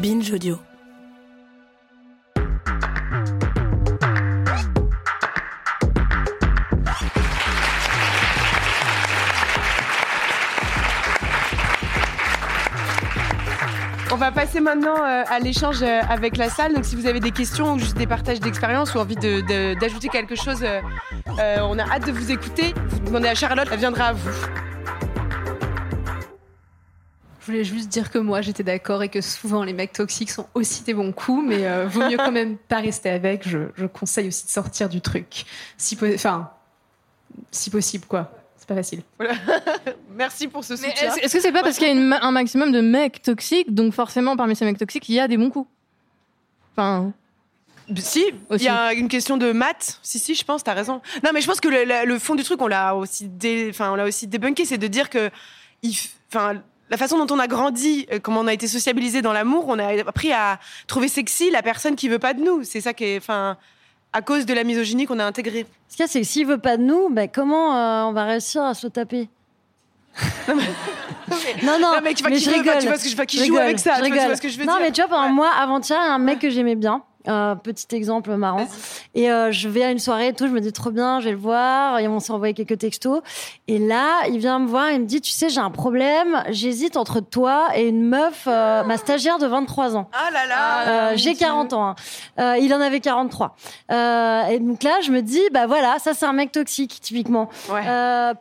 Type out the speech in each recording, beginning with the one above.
Binge Audio. On va passer maintenant euh, à l'échange euh, avec la salle. Donc, si vous avez des questions ou juste des partages d'expérience ou envie d'ajouter quelque chose, euh, on a hâte de vous écouter. Vous demandez à Charlotte, elle viendra à vous. Je voulais juste dire que moi j'étais d'accord et que souvent les mecs toxiques sont aussi des bons coups, mais euh, vaut mieux quand même pas rester avec. Je, je conseille aussi de sortir du truc, si enfin si possible quoi. C'est pas facile. Merci pour ce soutien. est-ce que c'est pas parce qu'il y a une un maximum de mecs toxiques, donc forcément parmi ces mecs toxiques, il y a des bons coups? Enfin, Si, il Aussi. y a une question de maths. Si, si, je pense, t'as raison. Non, mais je pense que le, le- le fond du truc, on l'a aussi, dé, enfin, on l'a aussi débunké, c'est de dire que, enfin, la façon dont on a grandi, euh, comment on a été sociabilisé dans l'amour, on a appris à trouver sexy la personne qui veut pas de nous. C'est ça qui est, enfin, à cause de la misogynie qu'on a intégrée. Ce qu'il y a, c'est que s'il veut pas de nous, ben, comment euh, on va réussir à se taper? Non, non, Non, mais tu vois, qui je veut, rigole. tu vois ce que je qui Je joue rigole, avec ça, je tu vois, tu rigole. vois ce que je veux non, dire. mais tu vois, pendant Ouais. moi, avant-hier, il y a un mec que j'aimais bien. Euh, petit exemple marrant. Et euh, je vais à une soirée et tout, je me dis trop bien, je vais le voir. Et on s'est envoyé quelques textos. Et là, il vient me voir, il me dit, tu sais, j'ai un problème. J'hésite entre toi et une meuf, euh, ma stagiaire de 23 ans. Ah là là. Euh, j'ai 40 ans. hein. Il en avait 43. Euh, et donc là, je me dis, bah voilà, ça c'est un mec toxique, typiquement. Ouais.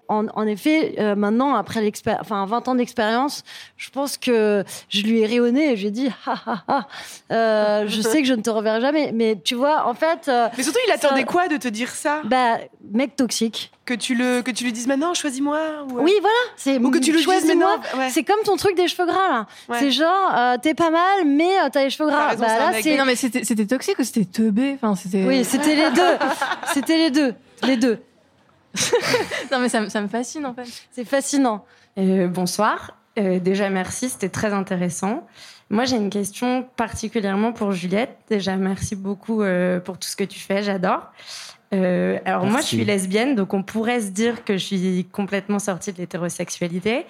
En, en effet, maintenant, après l'expé- enfin 20 ans d'expérience, je pense que je lui ai rayonné et je lui ai dit, ha ha ha, euh, je sais que je ne te reverrai jamais. Mais tu vois, en fait, euh, Mais surtout, il attendait ça- quoi de te dire ça? Bah, mec toxique. Que tu le, que tu lui dises maintenant, choisis-moi. ou- Oui, voilà. C'est Ou que tu le dises maintenant. Ouais. C'est comme ton truc des cheveux gras là. Ouais. C'est genre, euh, t'es pas mal, mais euh, t'as les cheveux gras. raison, bah là, c'est non mais c'était c'était toxique ou c'était teubé? Enfin, c'était. Oui, c'était les deux. C'était les deux. Les deux. Non mais ça, me- ça me fascine en fait. C'est fascinant. Euh, bonsoir. Euh, déjà, merci, c'était très intéressant. Moi, j'ai une question particulièrement pour Juliette. Déjà, merci beaucoup euh, pour tout ce que tu fais, j'adore. Euh, alors, moi, je suis lesbienne, donc on pourrait se dire que je suis complètement sortie de l'hétérosexualité.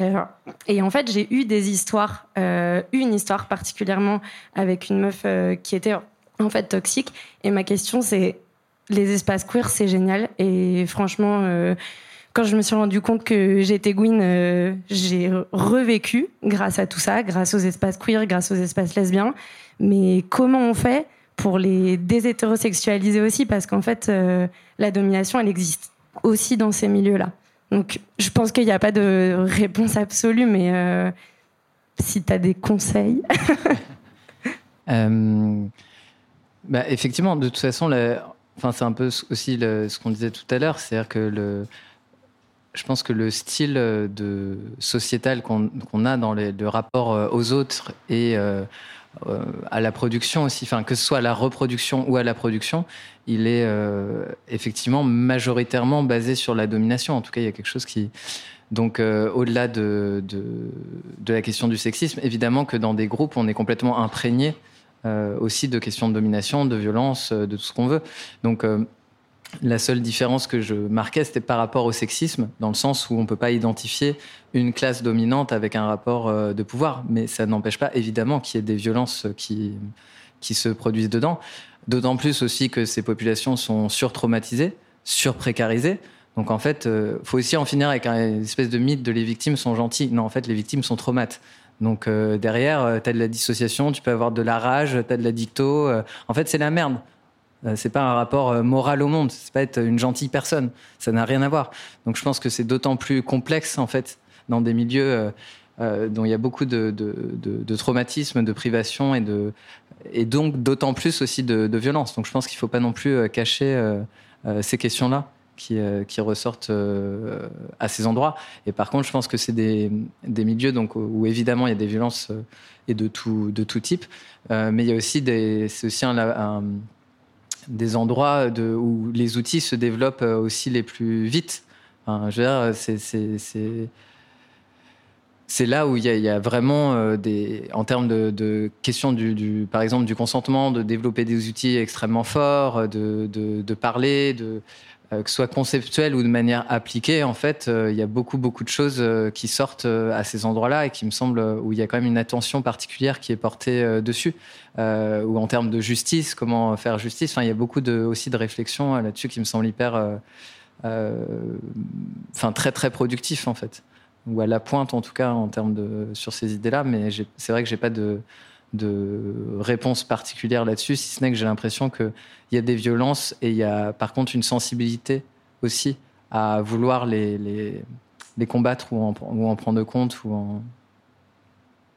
Euh, et en fait, j'ai eu des histoires, euh, une histoire particulièrement avec une meuf qui était en fait toxique. Et ma question, c'est les espaces queer, c'est génial. Et franchement, quand je me suis rendu compte que j'étais Gwyn, euh, j'ai revécu grâce à tout ça, grâce aux espaces queer, grâce aux espaces lesbiens. Mais comment on fait pour les déshétérosexualiser aussi? Parce qu'en fait, euh, la domination, elle existe aussi dans ces milieux-là. Donc, je pense qu'il n'y a pas de réponse absolue, mais euh, si tu as des conseils. Bah, effectivement, de toute façon, c'est un peu aussi ce qu'on disait tout à l'heure, c'est-à-dire que le, je pense que le style euh, sociétal qu'on a dans le rapport euh, aux autres et euh, à la production aussi, enfin, que ce soit à la reproduction ou à la production, il est effectivement majoritairement basé sur la domination. En tout cas, il y a quelque chose qui. Donc, au-delà de, de, la question du sexisme, évidemment que dans des groupes, on est complètement imprégné aussi de questions de domination, de violence, de tout ce qu'on veut. Donc, la seule différence que je marquais, c'était par rapport au sexisme, dans le sens où on ne peut pas identifier une classe dominante avec un rapport euh, de pouvoir. Mais ça n'empêche pas, évidemment, qu'il y ait des violences qui, qui se produisent dedans. D'autant plus aussi que ces populations sont surtraumatisées, surprécarisées. Donc en fait, il faut aussi en finir avec un- une espèce de mythe de les victimes sont gentilles. Non, en fait, les victimes sont traumates. Donc euh, derrière, tu as de la dissociation, tu peux avoir de la rage, tu as de la dicto. euh, en fait, c'est la merde. Euh, c'est pas un rapport euh, moral au monde, c'est pas être une gentille personne. Ça n'a rien à voir. Donc je pense que c'est d'autant plus complexe en fait dans des milieux euh, dont il y a beaucoup de, de, de, de traumatisme, de privation et donc d'autant plus aussi de, de violence. Donc je pense qu'il faut pas non plus cacher ces questions-là qui, ressortent à ces endroits. Et par contre, je pense que c'est des, milieux donc, où, évidemment il y a des violences et de tout, de tout type, mais il y a aussi des, c'est aussi un- des endroits où les outils se développent euh, aussi les plus vite. Je veux dire, c'est, là où il y a, vraiment euh, des, en termes de, questions du, par exemple, du consentement, de développer des outils extrêmement forts, de, de, parler, de, que ce soit conceptuel ou de manière appliquée, en fait, euh, il y a beaucoup, beaucoup de choses euh, qui sortent à ces endroits-là et qui me semblent où il y a quand même une attention particulière qui est portée dessus. ou en termes de justice, comment faire justice. Enfin, il y a beaucoup aussi de réflexions là-dessus qui me semblent hyper, très, très productifs, en fait. Ou à la pointe, en tout cas, en termes de, sur ces idées-là. Mais c'est vrai que j'ai pas de, de réponse particulière là-dessus, si ce n'est que j'ai l'impression qu'il y a des violences et il y a par contre une sensibilité aussi à vouloir les, les, combattre ou en, ou en, prendre compte. Ou en...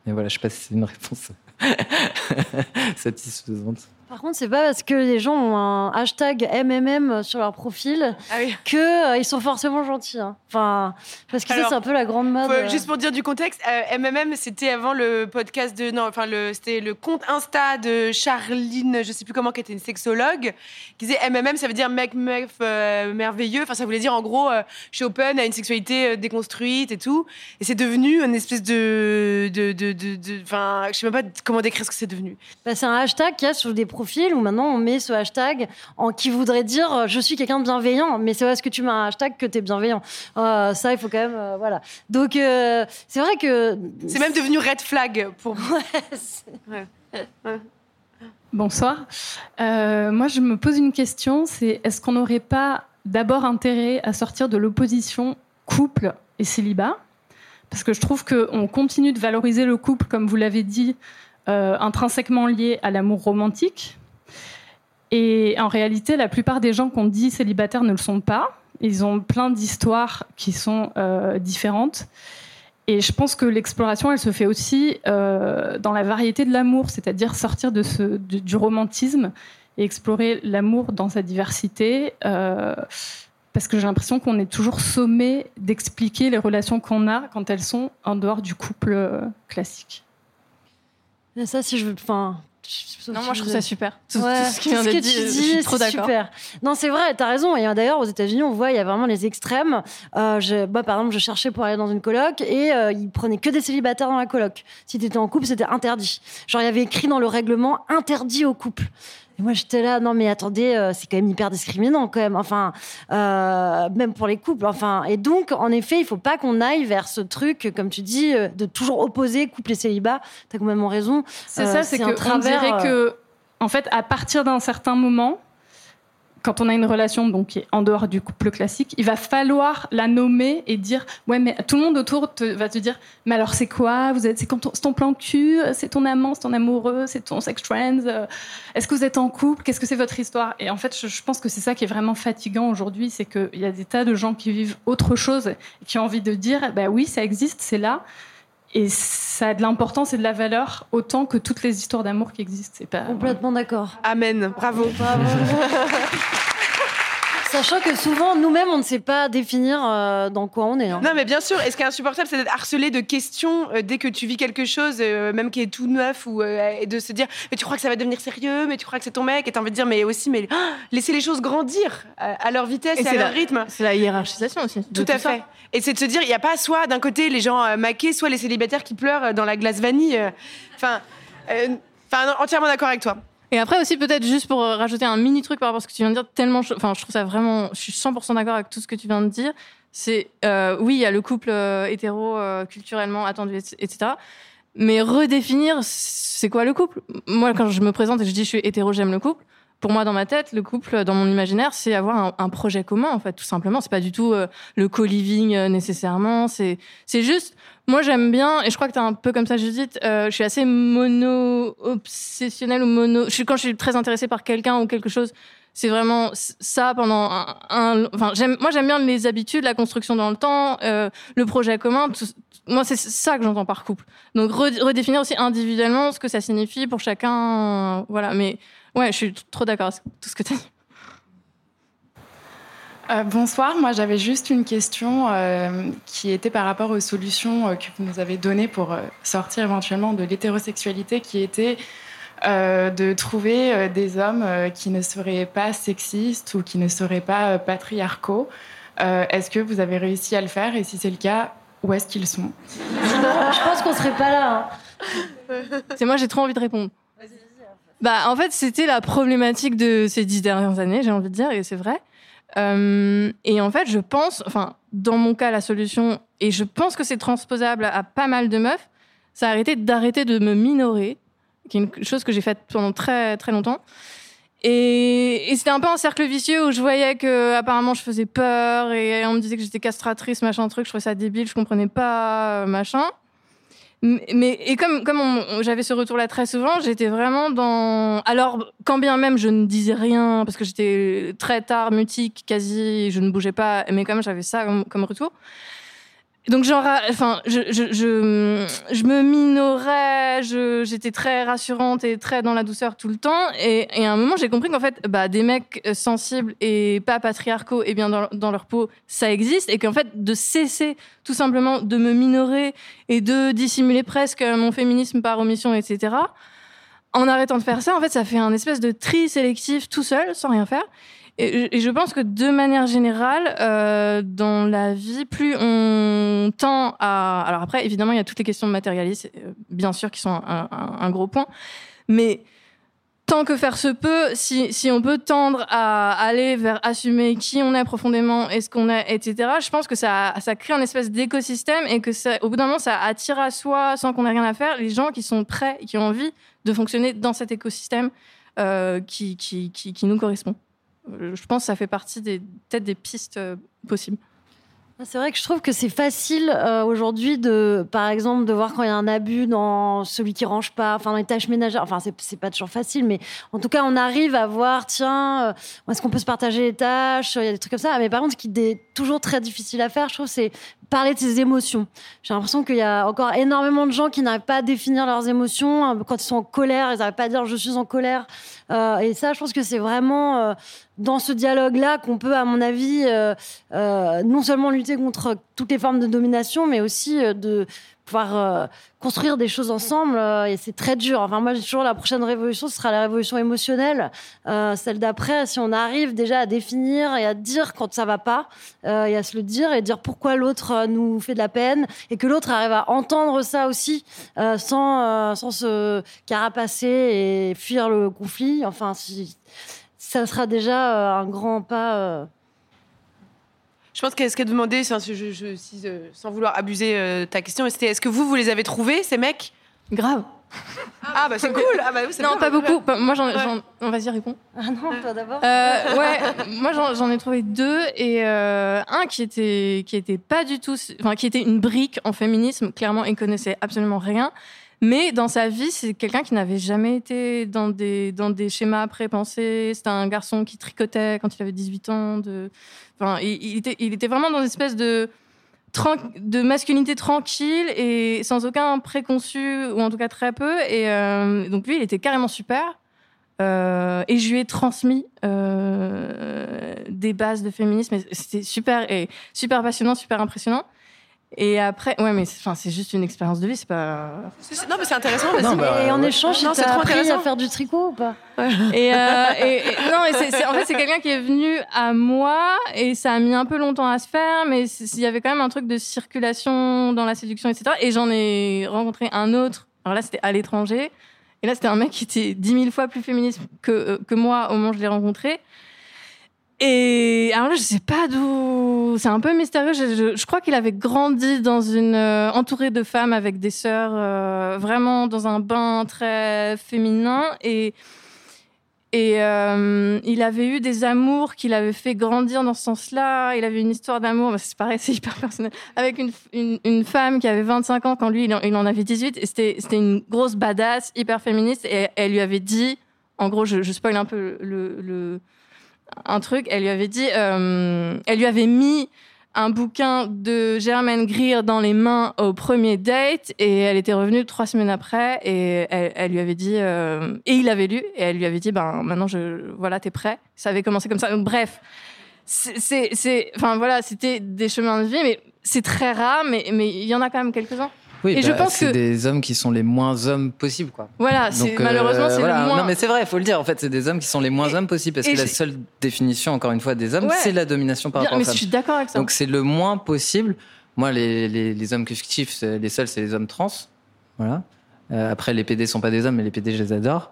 Mais voilà, je ne sais pas si c'est une réponse satisfaisante. Par contre, c'est pas parce que les gens ont un hashtag MMM sur leur profil ah que euh, ils sont forcément gentils. Hein. Enfin, parce que c'est un peu la grande mode. Euh. juste pour dire du contexte, MMM euh, c'était avant le podcast de non, enfin le c'était le compte Insta de Charline, je sais plus comment, qui était une sexologue, qui disait MMM, ça veut dire mec meuf merveilleux. Enfin, ça voulait dire en gros, je suis open à une sexualité déconstruite et tout. Et c'est devenu une espèce de de de enfin, je sais même pas comment décrire ce que c'est devenu. Bah, c'est un hashtag qui a sur des profil où maintenant on met ce hashtag en qui voudrait dire euh, je suis quelqu'un de bienveillant, mais c'est parce que tu mets un hashtag que tu es bienveillant. Euh, ça, il faut quand même. Euh, voilà. Donc, c'est vrai que. C'est même devenu red flag pour. Ouais, Bonsoir. moi, je me pose une question c'est est-ce qu'on n'aurait pas d'abord intérêt à sortir de l'opposition couple et célibat? Parce que je trouve qu'on continue de valoriser le couple, comme vous l'avez dit, euh, intrinsèquement lié à l'amour romantique. Et en réalité, la plupart des gens qu'on dit célibataires ne le sont pas. Ils ont plein d'histoires qui sont euh, différentes. Et je pense que l'exploration, elle se fait aussi euh, dans la variété de l'amour, c'est-à-dire sortir du romantisme et explorer l'amour dans sa diversité. parce que j'ai l'impression qu'on est toujours sommé d'expliquer les relations qu'on a quand elles sont en dehors du couple classique. Ça, si je veux. Enfin, non, moi je trouve ça super. Tout, ce, qui d'être dit, je suis trop d'accord. Non, c'est vrai, t'as raison. Et d'ailleurs, aux États-Unis, on voit, il y a vraiment les extrêmes. Euh, je, bah, par exemple, je cherchais pour aller dans une coloc et euh, ils prenaient que des célibataires dans la coloc. Si t'étais en couple, c'était interdit. Genre, il y avait écrit dans le règlement interdit au couple. Et moi, j'étais là, non, mais attendez, euh, c'est quand même hyper discriminant, quand même. Enfin, euh, même pour les couples. Enfin, et donc, en effet, il faut pas qu'on aille vers ce truc, comme tu dis, euh, de toujours opposer couple et célibat. T'as quand même raison. C'est ça, c'est qu'on dirait que, en fait, à partir d'un certain moment, quand on a une relation donc qui est en dehors du couple classique, il va falloir la nommer et dire ouais mais tout le monde autour va te dire mais alors c'est quoi? Vous êtes c'est ton, plan cul? C'est ton amant c'est ton amoureux c'est ton sex friends? Euh, est-ce que vous êtes en couple? Qu'est-ce que c'est votre histoire? Et en fait je, pense que c'est ça qui est vraiment fatigant aujourd'hui c'est qu'il y a des tas de gens qui vivent autre chose et qui ont envie de dire bah oui ça existe c'est là et ça a de l'importance et de la valeur autant que toutes les histoires d'amour qui existent. C'est pas complètement d'accord. Amen. Bravo. Bravo. Sachant que souvent, nous-mêmes, on ne sait pas définir euh, dans quoi on est. Hein. Non, mais bien sûr. Et ce qui est insupportable, c'est d'être harcelé de questions euh, dès que tu vis quelque chose, euh, même qui est tout neuf, ou et de se dire, mais tu crois que ça va devenir sérieux, mais tu crois que c'est ton mec, et t'as envie de dire, mais aussi, mais oh, laisser les choses grandir à, leur vitesse et, à leur rythme. C'est la hiérarchisation aussi. Tout à fait. Et c'est de se dire, il n'y a pas soit d'un côté les gens maqués, soit les célibataires qui pleurent dans la glace vanille. Enfin, enfin, entièrement d'accord avec toi. Et après aussi, peut-être juste pour euh, rajouter un mini truc par rapport à ce que tu viens de dire, tellement, enfin, je trouve ça vraiment, je suis 100% d'accord avec tout ce que tu viens de dire. C'est, euh, oui, il y a le couple euh, hétéro culturellement attendu, etc. Mais redéfinir, c'est quoi le couple? Moi, quand je me présente et je dis je suis hétéro, j'aime le couple, pour moi, dans ma tête, le couple, dans mon imaginaire, c'est avoir un, projet commun, en fait, tout simplement. C'est pas du tout le co-living nécessairement. C'est, c'est juste, moi, j'aime bien, et je crois que tu es un peu comme ça, Judith. Euh, je suis assez mono-obsessionnelle ou mono. Quand je suis très intéressée par quelqu'un ou quelque chose, c'est vraiment ça pendant un. enfin, moi, j'aime bien les habitudes, la construction dans le temps, euh, le projet commun. moi, c'est ça que j'entends par couple. Donc, redéfinir aussi individuellement ce que ça signifie pour chacun. voilà, mais ouais, je suis trop d'accord avec tout ce que tu as dit. Euh, bonsoir, moi j'avais juste une question euh, qui était par rapport aux solutions euh, que vous nous avez données pour sortir éventuellement de l'hétérosexualité, qui était de trouver des hommes qui ne seraient pas sexistes ou qui ne seraient pas patriarcaux. est-ce que vous avez réussi à le faire? Et si c'est le cas, où est-ce qu'ils sont? Je pense qu'on serait pas là. Hein. C'est moi, j'ai trop envie de répondre. Bah, en fait, c'était la problématique de ces dix dernières années, j'ai envie de dire, et c'est vrai. Euh, et en fait, je pense, enfin, dans mon cas, la solution, et je pense que c'est transposable à, pas mal de meufs, c'est arrêter d'arrêter de me minorer, qui est une chose que j'ai faite pendant très très longtemps. Et, et c'était un peu un cercle vicieux où je voyais que apparemment je faisais peur et on me disait que j'étais castratrice, machin truc, je trouvais ça débile, je comprenais pas, euh, machin. Mais et comme comme j'avais ce retour-là très souvent, j'étais vraiment dans. Alors quand bien même je ne disais rien parce que j'étais très tard mutique, quasi, je ne bougeais pas, mais quand même j'avais ça comme, retour. Donc genre, enfin, je, je, je, je me minorais, j'étais très rassurante et très dans la douceur tout le temps. Et, et à un moment, j'ai compris qu'en fait, bah, des mecs sensibles et pas patriarcaux et bien dans, dans leur peau, ça existe. Et qu'en fait, de cesser tout simplement de me minorer et de dissimuler presque mon féminisme par omission, etc. En arrêtant de faire ça, en fait, ça fait un espèce de tri sélectif tout seul, sans rien faire. Et, je pense que de manière générale, euh, dans la vie, plus on tend à... Alors après, évidemment, il y a toutes les questions de matérialisme, euh, bien sûr, qui sont un, gros point. Mais tant que faire se peut, si, on peut tendre à aller vers assumer qui on est profondément et ce qu'on est, etc., je pense que ça, crée un espèce d'écosystème et que au bout d'un moment, ça attire à soi, sans qu'on ait rien à faire, les gens qui sont prêts qui ont envie de fonctionner dans cet écosystème euh, qui nous correspond. Euh, je pense que ça fait partie des peut-être des pistes euh, possibles. C'est vrai que je trouve que c'est facile euh, aujourd'hui de, par exemple, de voir quand il y a un abus dans celui qui range pas, enfin dans les tâches ménagères. Enfin, c'est pas toujours facile, mais en tout cas, on arrive à voir, tiens, est-ce qu'on peut se partager les tâches Il y a des trucs comme ça. Mais par contre, ce qui est toujours très difficile à faire, je trouve, c'est parler de ses émotions. J'ai l'impression qu'il y a encore énormément de gens qui n'arrivent pas à définir leurs émotions. Quand ils sont en colère, ils n'arrivent pas à dire je suis en colère. Et ça, je pense que c'est vraiment dans ce dialogue-là qu'on peut, à mon avis, euh, non seulement lutter contre toutes les formes de domination, mais aussi de pouvoir euh, construire des choses ensemble. Euh, et c'est très dur. Enfin, moi, j'ai toujours la prochaine révolution, ce sera la révolution émotionnelle. Euh, celle d'après, si on arrive déjà à définir et à dire quand ça va pas, et à se le dire et dire pourquoi l'autre nous fait de la peine et que l'autre arrive à entendre ça aussi sans, sans se carapacer et fuir le conflit. Enfin, si, ça sera déjà un grand pas je pense qu'est-ce qu'elle demandait, je, euh, sans vouloir abuser euh, ta question, c'était est-ce que vous, vous les avez trouvés, ces mecs? Grave. Ah, bah c'est cool. Ah, bah, non, pas beaucoup. Moi, j'en, on va y répondre. Ah non, toi d'abord. Euh, ouais, moi j'en, ai trouvé deux et un qui était qui était pas du tout, enfin qui était une brique en féminisme. Clairement, il connaissait absolument rien. Mais dans sa vie, c'est quelqu'un qui n'avait jamais été dans des, dans des schémas prépensés. C'était un garçon qui tricotait quand il avait 18 ans. Enfin, il, était, vraiment dans une espèce de, masculinité tranquille et sans aucun préconçu, ou en tout cas très peu. Et euh, donc lui, il était carrément super. Euh, et je lui ai transmis euh, des bases de féminisme. C'était super super passionnant, super impressionnant. Et après, ouais, mais c'est juste une expérience de vie, c'est pas. Non, mais c'est intéressant. Bah, et en échange, tu t'as appris à faire du tricot ou pas? Et, euh, et, non, en fait, c'est quelqu'un qui est venu à moi et ça a mis un peu longtemps à se faire, mais il y avait quand même un truc de circulation dans la séduction, etc. Et j'en ai rencontré un autre. Alors là, c'était à l'étranger. Et là, c'était un mec qui était dix mille fois plus féministe que, euh, que moi au moment où je l'ai rencontré. Et alors là, je sais pas d'où. C'est un peu mystérieux. Je, crois qu'il avait grandi dans une euh, entouré de femmes avec des sœurs, euh, vraiment dans un bain très féminin et et euh, il avait eu des amours qu'il avait fait grandir dans ce sens-là. Il avait une histoire d'amour, bah, c'est pareil, c'est hyper personnel, avec une, une, femme qui avait 25 ans quand lui, il en, avait 18. Et c'était, une grosse badass, hyper féministe. Et elle lui avait dit, en gros, je, je spoil un peu le un truc. Elle lui avait dit, euh, elle lui avait mis un bouquin de Germaine Greer dans les mains au premier date et elle était revenue trois semaines après et elle, lui avait dit euh, et il avait lu et elle lui avait dit ben maintenant je voilà t'es prêt ça avait commencé comme ça bref c'est enfin voilà c'était des chemins de vie mais c'est très rare mais mais il y en a quand même quelques uns oui, et je bah, pense c'est des hommes qui sont les moins hommes possibles, quoi. Voilà, c'est, malheureusement, c'est le moins. Non, mais c'est vrai, il faut le dire. En fait, c'est des hommes qui sont les moins hommes possibles parce que la seule définition, encore une fois, des hommes, c'est la domination par rapport mais aux femmes. je suis d'accord avec ça. Donc c'est le moins possible. Moi, les, les, les hommes fictifs, les seuls, c'est les hommes trans. Voilà. Euh, après, les PD sont pas des hommes, mais les PD, je les adore.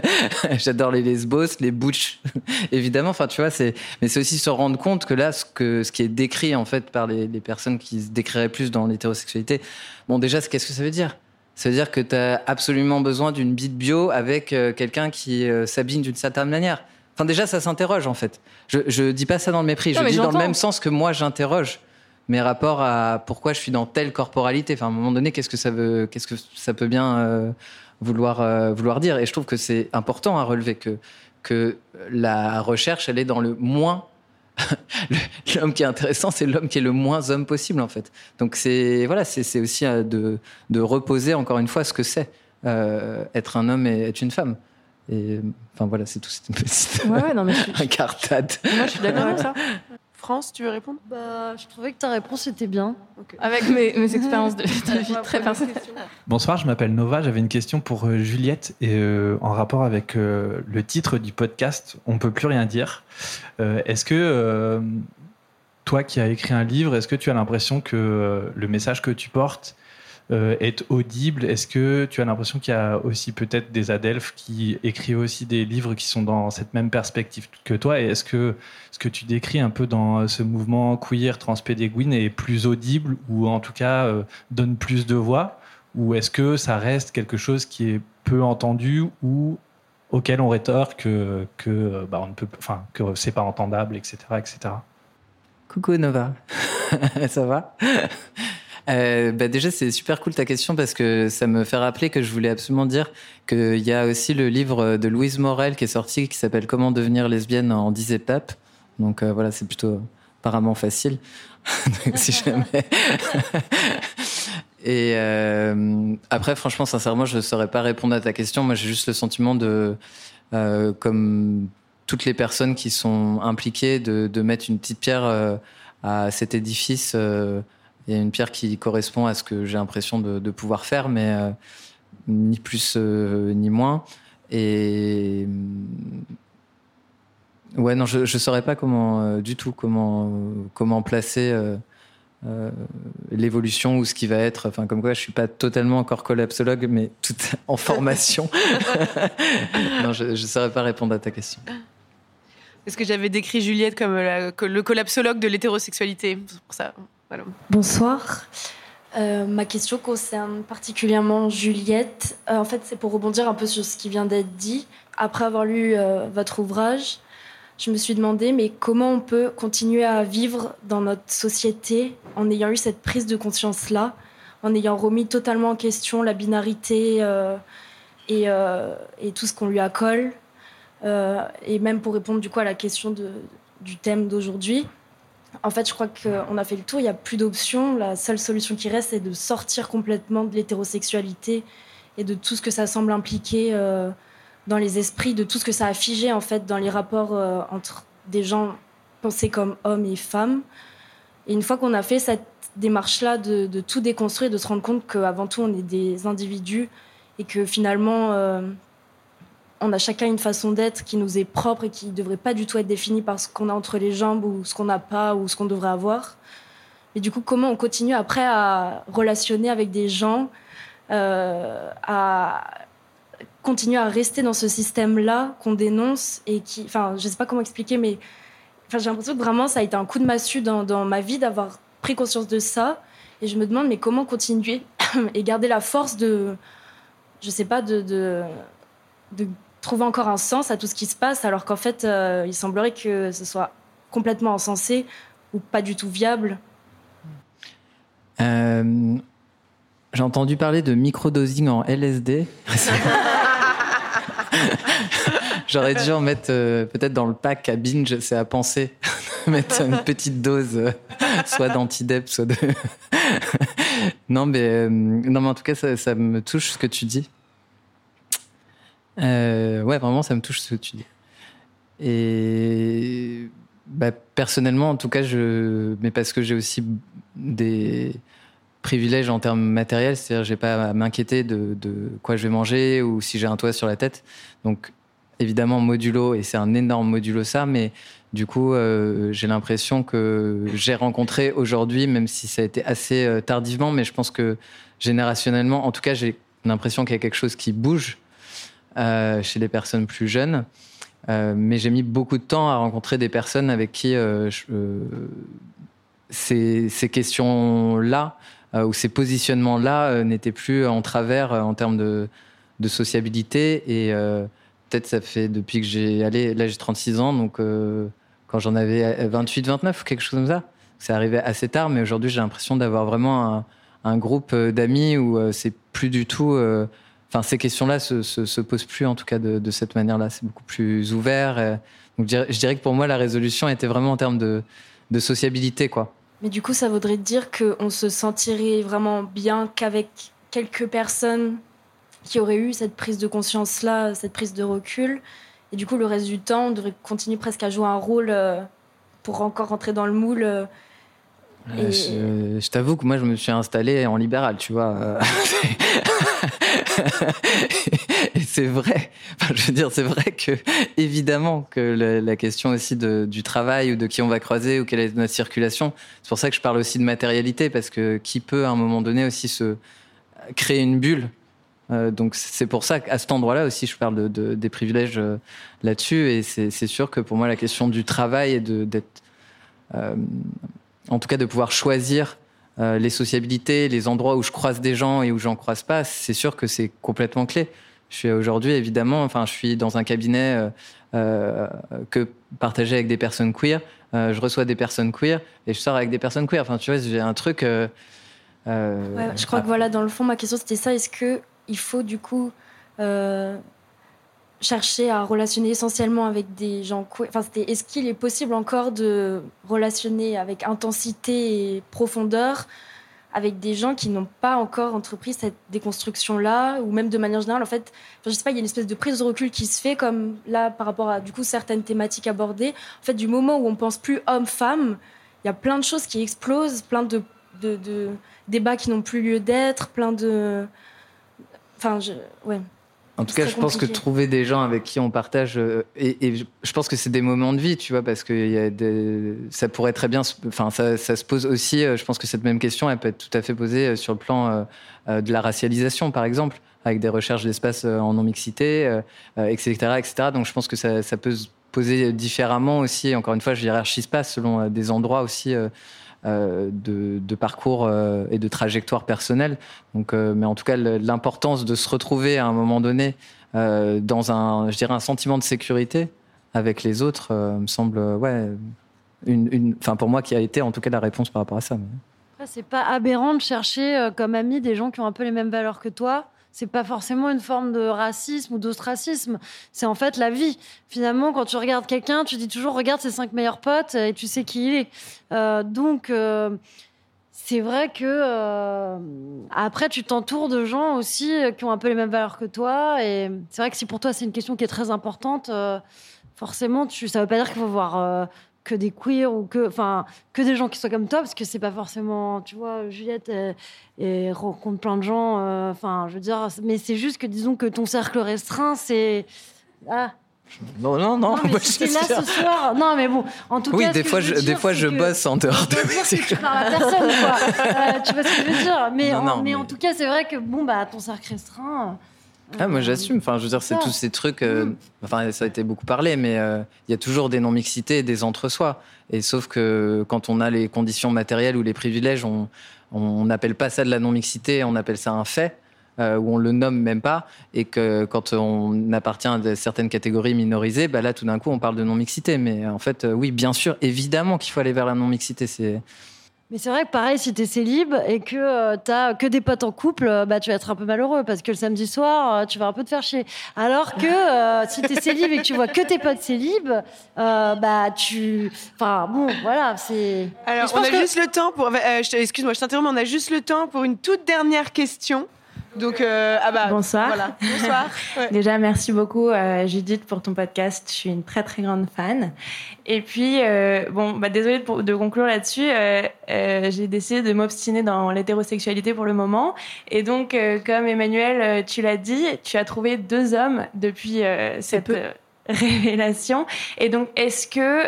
J'adore les lesbos, les butch, évidemment. Enfin, tu vois, c'est, mais c'est aussi se rendre compte que là, ce que, ce qui est décrit, en fait, par les, les personnes qui se décriraient plus dans l'hétérosexualité, bon, déjà, qu'est-ce que ça veut dire? Ça veut dire que tu as absolument besoin d'une bite bio avec euh, quelqu'un qui euh, s'habille d'une certaine manière. Enfin, déjà, ça s'interroge, en fait. Je, je dis pas ça dans le mépris, Non, je dis dans le même sens que moi, j'interroge mes rapports à pourquoi je suis dans telle corporalité. Enfin, à un moment donné, qu'est-ce que ça veut, qu'est-ce que ça peut bien euh, vouloir euh, vouloir dire? Et je trouve que c'est important à relever que que la recherche, elle est dans le moins. l'homme qui est intéressant, c'est l'homme qui est le moins homme possible, en fait. Donc c'est voilà, c'est aussi euh, de de reposer encore une fois ce que c'est euh, être un homme et être une femme. Et enfin voilà, c'est tout. C'est une petite Ouais, ouais, non, mais je, incartade. moi, je suis d'accord avec ça. France, tu veux répondre? Bah, je trouvais que ta réponse était bien. Avec mes, mes expériences de, de vie très personnelles. Bonsoir, je m'appelle Nova. J'avais une question pour euh, Juliette et euh, en rapport avec euh, le titre du podcast On peut plus rien dire. Euh, est-ce que euh, toi qui as écrit un livre, est-ce que tu as l'impression que euh, le message que tu portes est audible Est-ce que tu as l'impression qu'il y a aussi peut-être des adelphes qui écrivent aussi des livres qui sont dans cette même perspective que toi? Et est-ce que ce que tu décris un peu dans ce mouvement queer transpédéguine est plus audible ou en tout cas euh, donne plus de voix? Ou est-ce que ça reste quelque chose qui est peu entendu ou auquel on rétorque que, que euh, bah, on peut, enfin que c'est pas entendable, etc., etc. Coucou Nova, ça va? Euh, bah déjà, c'est super cool ta question parce que ça me fait rappeler que je voulais absolument dire qu'il y a aussi le livre de Louise Morel qui est sorti qui s'appelle Comment devenir lesbienne en 10 étapes. Donc euh, voilà, c'est plutôt apparemment facile. Donc, si jamais. Et euh, après, franchement, sincèrement, je ne saurais pas répondre à ta question. Moi, j'ai juste le sentiment de, euh, comme toutes les personnes qui sont impliquées, de, de mettre une petite pierre euh, à cet édifice. Il y a une pierre qui correspond à ce que j'ai l'impression de, de pouvoir faire, mais euh, ni plus euh, ni moins. Et ouais, non, je ne saurais pas comment euh, du tout comment comment placer. l'évolution ou ce qui va être. Enfin, comme quoi, je suis pas totalement encore collapsologue, mais tout en formation. non, je ne saurais pas répondre à ta question. Parce que j'avais décrit Juliette comme la- le collapsologue de l'hétérosexualité. C'est pour ça. Bonsoir. Euh, ma question concerne particulièrement Juliette. Euh, en fait, c'est pour rebondir un peu sur ce qui vient d'être dit. Après avoir lu euh, votre ouvrage, je me suis demandé, mais comment on peut continuer à vivre dans notre société en ayant eu cette prise de conscience-là, en ayant remis totalement en question la binarité et, tout ce qu'on lui accole, et même pour répondre du coup à la question du thème d'aujourd'hui. En fait, je crois qu'on a fait le tour, il n'y a plus d'options. La seule solution qui reste, c'est de sortir complètement de l'hétérosexualité et de tout ce que ça semble impliquer euh, dans les esprits, de tout ce que ça a figé en fait dans les rapports euh, entre des gens pensés comme hommes et femmes. Et une fois qu'on a fait cette démarche-là de, tout déconstruire, de se rendre compte qu'avant tout, on est des individus et que finalement, euh, on a chacun une façon d'être qui nous est propre et qui ne devrait pas du tout être définie par ce qu'on a entre les jambes ou ce qu'on n'a pas ou ce qu'on devrait avoir. Et du coup, comment on continue après à relationner avec des gens, euh, à continuer à rester dans ce système-là qu'on dénonce et qui, enfin, je sais pas comment expliquer, mais enfin, j'ai l'impression que vraiment ça a été un coup de massue dans, ma vie d'avoir pris conscience de ça. Et je me demande, mais comment continuer et garder la force de, je sais pas, de trouver encore un sens à tout ce qui se passe, alors qu'en fait, euh, il semblerait que ce soit complètement insensé ou pas du tout viable. Euh, J'ai entendu parler de microdosing en LSD. J'aurais dû en mettre euh, peut-être dans le pack à binge, c'est à penser. mettre une petite dose, soit d'antidep, soit de. non, mais, non, mais en tout cas, ça me touche ce que tu dis. Euh, ouais, vraiment, ça me touche ce que tu dis. Et bah, personnellement, en tout cas, je, mais parce que j'ai aussi des privilèges en termes matériels, c'est-à-dire j'ai pas à m'inquiéter de, quoi je vais manger ou si j'ai un toit sur la tête. Donc évidemment modulo et c'est un énorme modulo ça, mais du coup euh, j'ai l'impression que j'ai rencontré aujourd'hui, même si ça a été assez euh, tardivement, mais je pense que générationnellement, en tout cas j'ai l'impression qu'il y a quelque chose qui bouge chez les personnes plus jeunes. mais j'ai mis beaucoup de temps à rencontrer des personnes avec qui ces, ces questions-là ou ces positionnements-là n'étaient plus en travers en termes de, sociabilité. Et peut-être ça fait depuis que j'ai allé, là j'ai 36 ans, donc quand j'en avais 28, 29 ou quelque chose comme ça. C'est arrivé assez tard, mais aujourd'hui j'ai l'impression d'avoir vraiment un, groupe euh, d'amis où euh, c'est plus du tout. Euh, enfin, ces questions-là se, se, posent plus en tout cas de, cette manière-là. C'est beaucoup plus ouvert. Donc je dirais que pour moi la résolution était vraiment en termes de, de sociabilité, quoi. Mais du coup, ça voudrait dire qu'on se sentirait vraiment bien qu'avec quelques personnes qui auraient eu cette prise de conscience-là, cette prise de recul, et du coup, le reste du temps, on devrait continuer presque à jouer un rôle euh, pour encore rentrer dans le moule. Euh, je, t'avoue que moi, je me suis installé en libéral, tu vois. et c'est vrai. je veux dire, c'est vrai que, évidemment, que la, question aussi du travail ou de qui on va croiser ou quelle est notre circulation, c'est pour ça que je parle aussi de matérialité, parce que qui peut, à un moment donné, aussi se créer une bulle euh, donc c'est pour ça qu'à cet endroit-là aussi, je parle de, des privilèges euh, là-dessus. Et c'est sûr que pour moi, la question du travail et d'être, euh, en tout cas, de pouvoir choisir les sociabilités, les endroits où je croise des gens et où j'en croise pas, c'est sûr que c'est complètement clé. Je suis aujourd'hui évidemment, enfin, je suis dans un cabinet que partagé avec des personnes queer. je reçois des personnes queer et je sors avec des personnes queer. Enfin, tu vois, j'ai un truc. je crois que voilà, dans le fond, ma question c'était ça. Est-ce que il faut du coup euh, chercher à relationner essentiellement avec des gens Enfin, est-ce qu'il est possible encore de relationner avec intensité et profondeur avec des gens qui n'ont pas encore entrepris cette déconstruction-là, ou même de manière générale, en fait, je sais pas, il y a une espèce de prise de recul qui se fait, comme là, par rapport à, du coup, certaines thématiques abordées. En fait, du moment où on pense plus homme-femme, il y a plein de choses qui explosent, plein de, de débats qui n'ont plus lieu d'être, plein de, Enfin, je, ouais. En tout cas, je pense que trouver des gens avec qui on partage, euh, et, je pense que c'est des moments de vie, tu vois, parce que y a des, ça pourrait très bien, enfin, ça, ça, se pose aussi. Euh, je pense que cette même question, elle peut être tout à fait posée euh, sur le plan de la racialisation, par exemple, avec des recherches d'espace en non mixité, etc., etc. Donc, je pense que ça, ça, peut se poser différemment aussi. Encore une fois, je hiérarchise pas selon des endroits aussi. Euh, de, parcours euh, et de trajectoire personnelle. Donc, euh, mais en tout cas, l'importance de se retrouver à un moment donné dans un, je dirais, un sentiment de sécurité avec les autres me semble, ouais, une, enfin pour moi qui a été en tout cas la réponse par rapport à ça. C'est pas aberrant de chercher comme amis des gens qui ont un peu les mêmes valeurs que toi c'est pas forcément une forme de racisme ou d'ostracisme. C'est en fait la vie. Finalement, quand tu regardes quelqu'un, tu dis toujours regarde ses cinq meilleurs potes et tu sais qui il est. Euh, donc, euh, c'est vrai que euh, après, tu t'entoures de gens aussi qui ont un peu les mêmes valeurs que toi. Et c'est vrai que si pour toi c'est une question qui est très importante, forcément, tu, ça veut pas dire qu'il faut voir que des queers ou que, enfin, que des gens qui soient comme toi, parce que c'est pas forcément, tu vois, Juliette et rencontre plein de gens, euh, enfin, je veux dire, mais c'est juste que disons que ton cercle restreint, c'est ah. Non, non, non. non là ce soir. Non, mais bon, en tout oui, cas. Oui, des fois, je, des fois, je bosse en dehors de. Dire que tu parles à personne, quoi. Euh, tu vois ce que je veux dire Mais, en, mais, en tout cas, c'est vrai que bon, bah, ton cercle restreint. Ah, moi j'assume. Enfin, je veux dire, c'est tous ces trucs. Euh, mm. Enfin, ça a été beaucoup parlé, mais euh, il y a toujours des non-mixités, des entre-soi. Et sauf que quand on a les conditions matérielles ou les privilèges, on n'appelle pas ça de la non-mixité, on appelle ça un fait. Euh, où on le nomme même pas, et que quand on appartient à certaines catégories minorisées, bah là tout d'un coup on parle de non-mixité. Mais en fait, oui, bien sûr, évidemment qu'il faut aller vers la non-mixité. C'est mais c'est vrai que pareil, si t'es célib et que tu euh, t'as que des potes en couple, euh, bah tu vas être un peu malheureux parce que le samedi soir, euh, tu vas un peu te faire chier. Alors que si t'es célib et que tu vois que tes potes célib, bah tu, enfin bon, voilà, c'est. Alors on a juste le temps pour, excuse-moi, je t'interromps, on a juste le temps pour une toute dernière question. Donc, euh, ah bah, bonsoir. Voilà. Bonsoir. Déjà, merci beaucoup, euh, Judith, pour ton podcast. Je suis une très, très grande fan. Et puis, euh, bon, bah, désolée de, de conclure là-dessus. j'ai décidé de m'obstiner dans l'hétérosexualité pour le moment. Et donc, comme Emmanuel, tu l'as dit, tu as trouvé deux hommes depuis cette révélation. Et donc, est-ce que,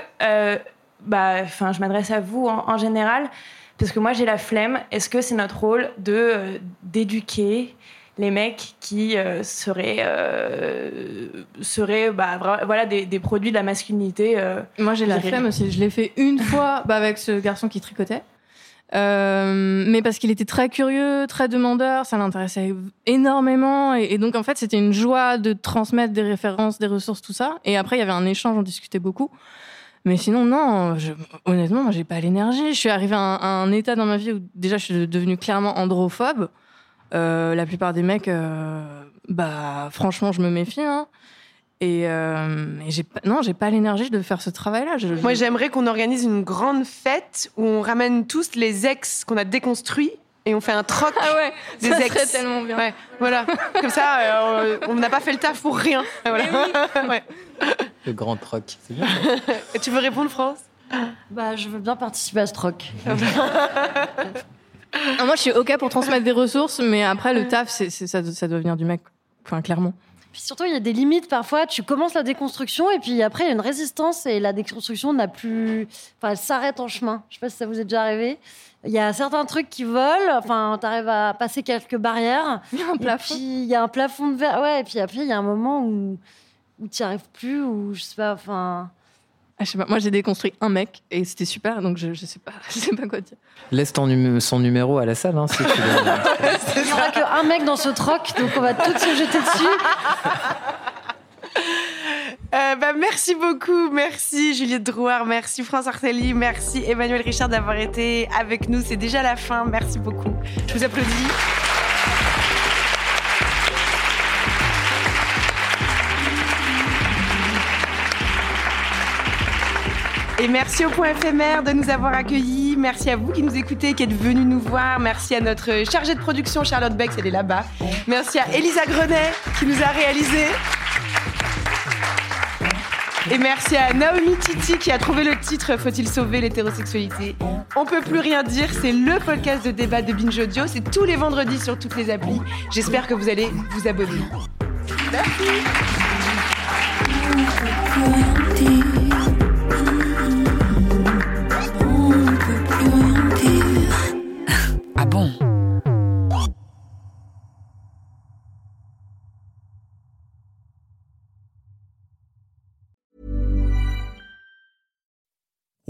bah, enfin, je m'adresse à vous en général. Parce que moi, j'ai la flemme. Est-ce que c'est notre rôle de euh, d'éduquer les mecs qui euh, seraient, euh, seraient bah, voilà, des, des produits de la masculinité. Moi, j'ai la flemme aussi. Je l'ai fait une fois bah, avec ce garçon qui tricotait. Euh, mais parce qu'il était très curieux, très demandeur, ça l'intéressait énormément. Et, et donc, en fait, c'était une joie de transmettre des références, des ressources, tout ça. Et après, il y avait un échange, on discutait beaucoup. Mais sinon, non, je- honnêtement, j'ai pas l'énergie. Je suis arrivée à un, à un état dans ma vie où déjà, je suis devenue clairement androphobe. Euh, la plupart des mecs, euh, bah, franchement, je me méfie. Hein. Et, euh, et j'ai pas, non, j'ai pas l'énergie de faire ce travail-là. Je- Moi, j'aimerais qu'on organise une grande fête où on ramène tous les ex qu'on a déconstruits et on fait un troc Ah ouais, des ça ex. serait tellement bien. Ouais, voilà. Comme ça, euh, on n'a pas fait le taf pour rien. Voilà. Ouais. Le grand troc. C'est bien. Et tu veux répondre, France? Bah, je veux bien participer à ce troc. Ah, moi, je suis OK pour transmettre des ressources, mais après, le taf, c'est, c'est- ça, ça doit venir du mec. Enfin, clairement. Puis surtout, il y a des limites parfois. Tu commences la déconstruction et puis après, il y a une résistance et la déconstruction n'a plus. Enfin, elle s'arrête en chemin. Je sais pas si ça vous est déjà arrivé. Il y a certains trucs qui volent. Enfin, tu arrives à passer quelques barrières. Il y a un plafond. puis, il y a un plafond de verre. Ouais, et puis après, il y a un moment où, où tu n'y arrives plus, ou je sais pas, enfin. Ah, je sais pas. Moi, j'ai déconstruit un mec et c'était super, donc je, je sais pas, je sais pas quoi dire. Laisse ton son numéro à la salle hein, si tu veux. Il n'y aura qu'un mec dans ce troc, donc on va tous se jeter dessus. Euh, bah, merci beaucoup, merci Juliette Drouard, merci France Artelli, merci Emmanuel Richard d'avoir été avec nous. C'est déjà la fin, merci beaucoup. Je vous applaudis. Et merci au point éphémère de nous avoir accueillis. Merci à vous qui nous écoutez, qui êtes venus nous voir. Merci à notre chargée de production, Charlotte Bex, elle est là-bas. Merci à Elisa Grenet qui nous a réalisé. Et merci à Naomi Titi qui a trouvé le titre Faut-il sauver l'hétérosexualité? On peut plus rien dire, c'est le podcast de débat de Binge Audio, c'est tous les vendredis sur toutes les applis. J'espère que vous allez vous abonner. Ah